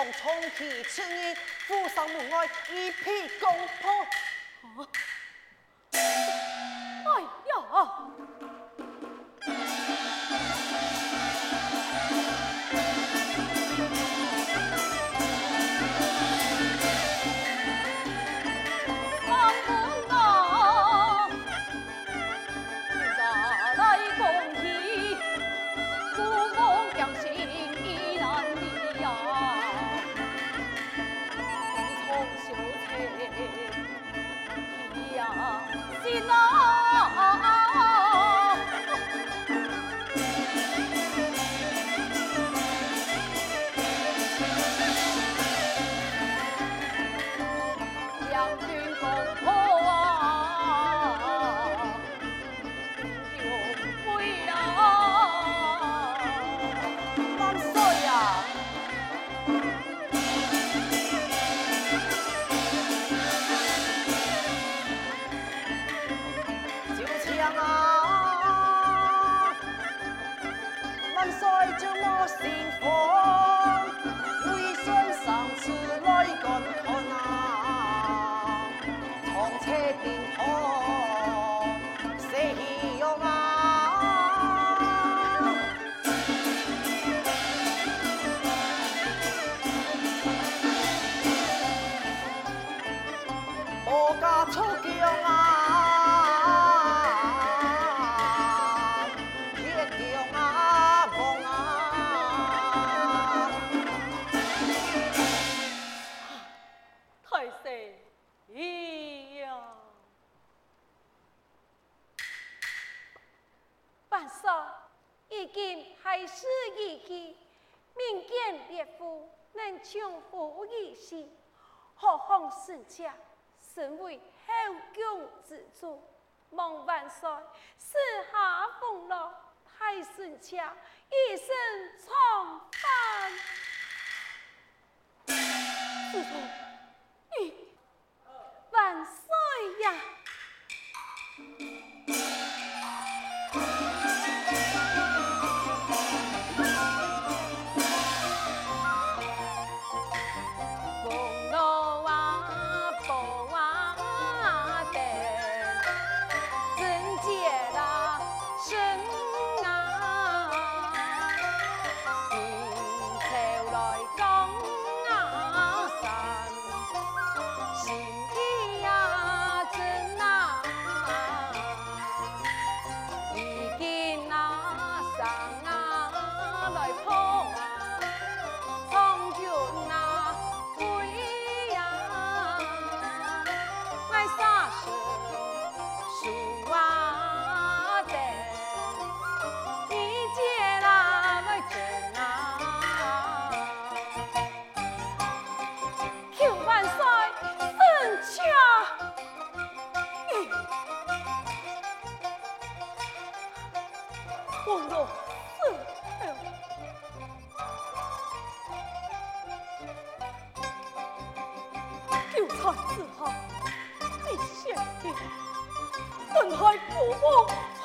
从重启青衣府上门外一披公婆。臣妾身为后宫之主，望万岁四下俸禄，太臣妾一生从犯。万岁呀！自豪，你写的怎还不忘乡？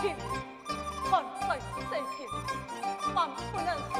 天，还在世间，万不能。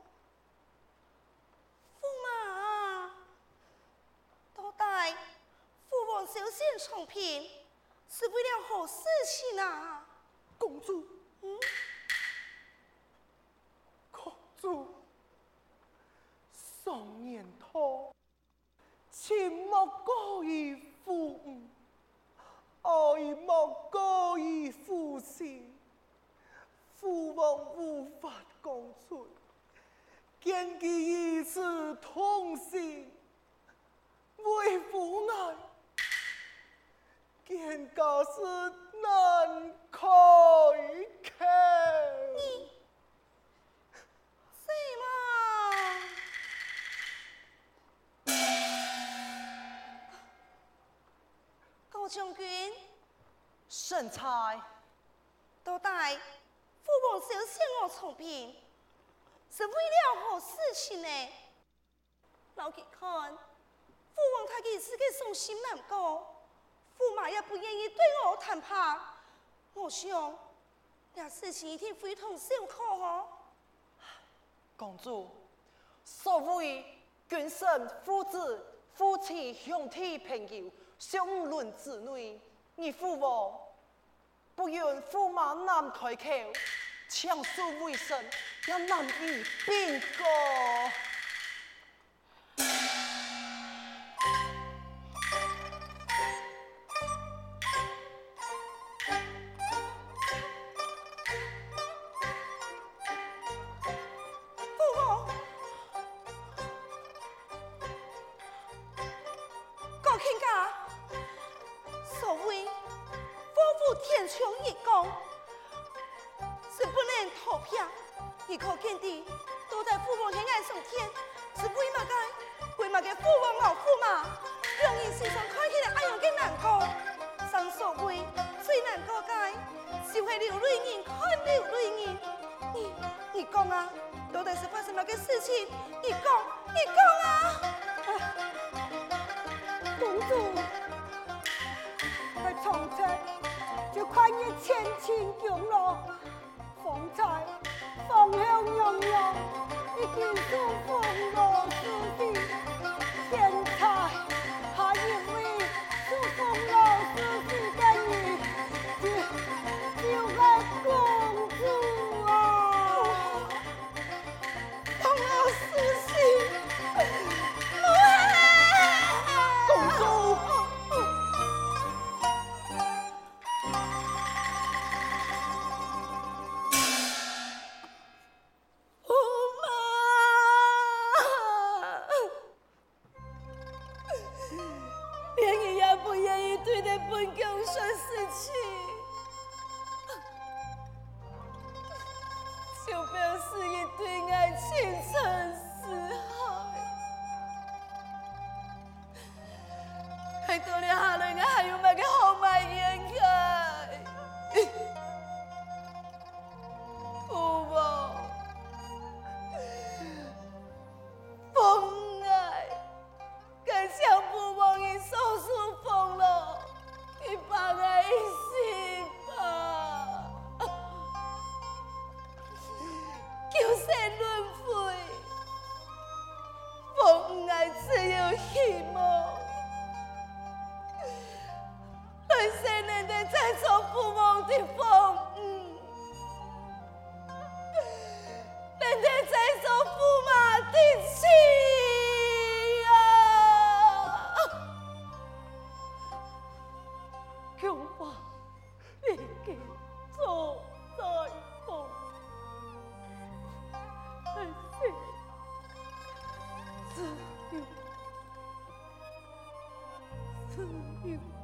何事情啊？公主，嗯，公主，上年头，请莫过于父母，爱莫过于父亲，父王无法共存，见其一次痛心，为父爱，见家事难开口。你，什么？高将军，圣差，都带父王小仙我从兵，是为了何事情呢？老吉看，父王他几时个伤心难过？驸马也不愿意对我谈判，我想，这事情一定非同小可哦。公主，所谓君臣父子、夫妻兄弟朋友、相论姊妹，你父母不愿驸马难开口，强输为胜，也难以并过。见枪一讲，是不能逃避。你可见的，都在父母天爱上天，是为嘛该？为嘛该父母老父嘛？容易心上看起的，爱用给难过，上所谓最难过该，是会流泪人看流泪人。你你讲啊，到底是发生了个事情，你讲你讲啊。公主，快冲出来！就看你千千强了，方才芳香袅袅，已经钟风我身边。You.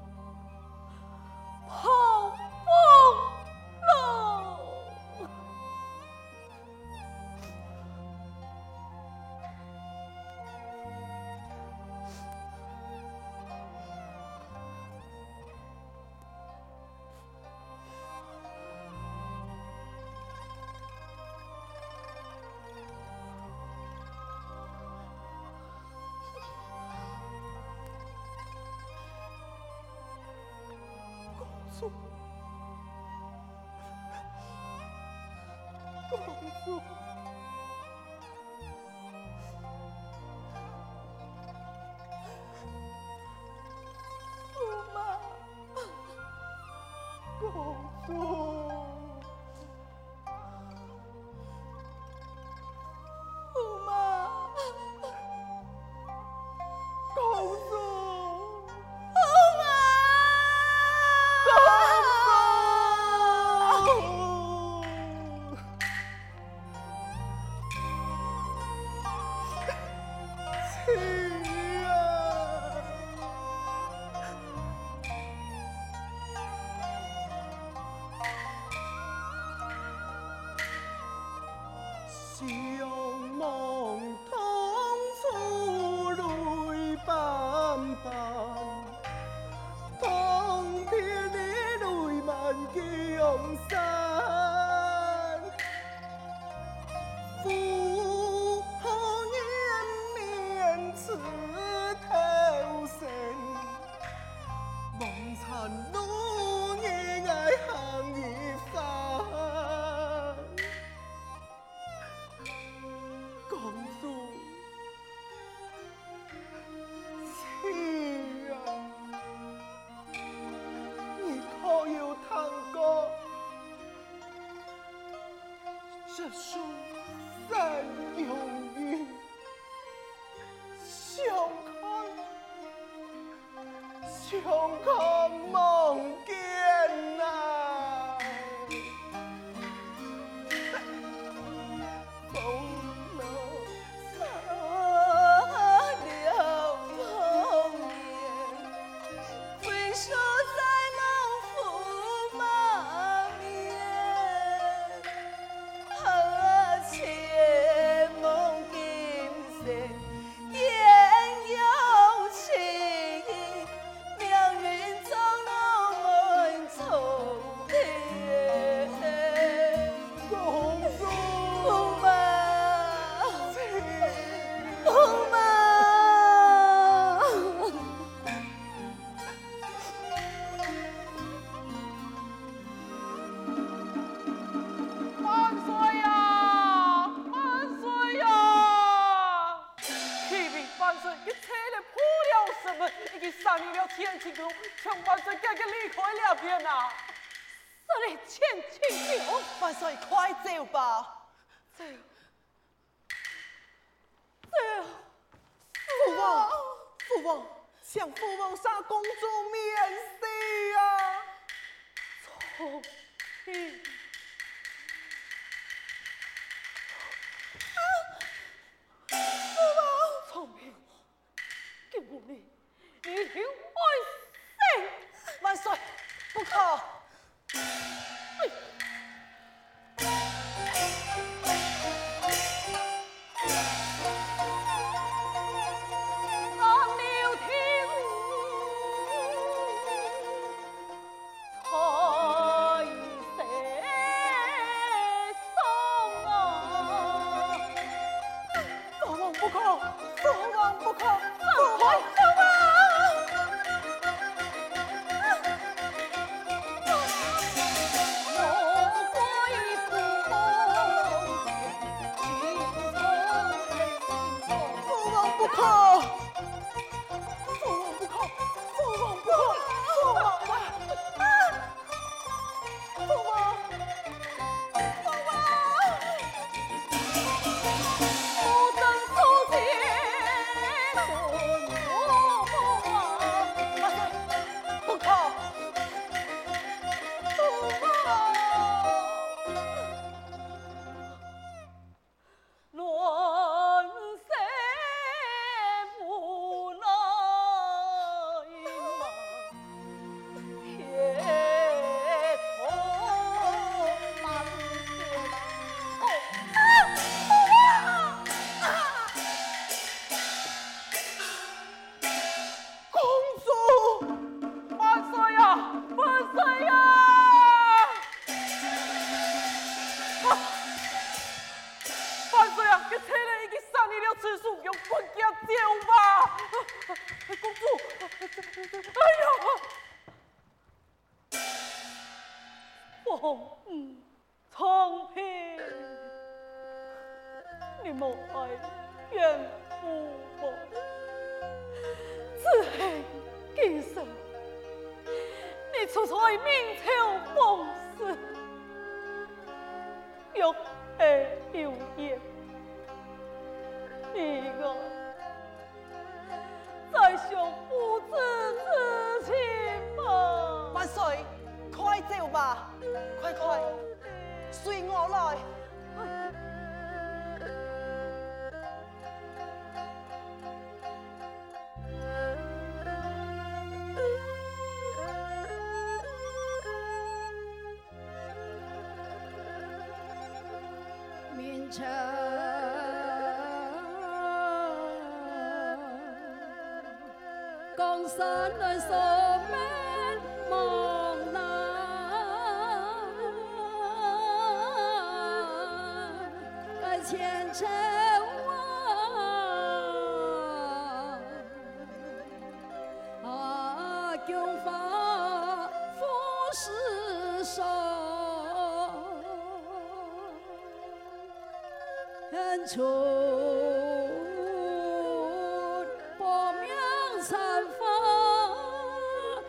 驸马，穷困梦惊公此俗用棍脚雕吧，公主。哎呦我！我红，嗯，长平，你莫害怨我。此恨今生，你出彩明朝，风事，永世有夜。你我再续父子之情吧。万岁，快走吧，快快，随我来。江山难守，满茫然，改前尘往，啊，경法复世上，恩仇。残风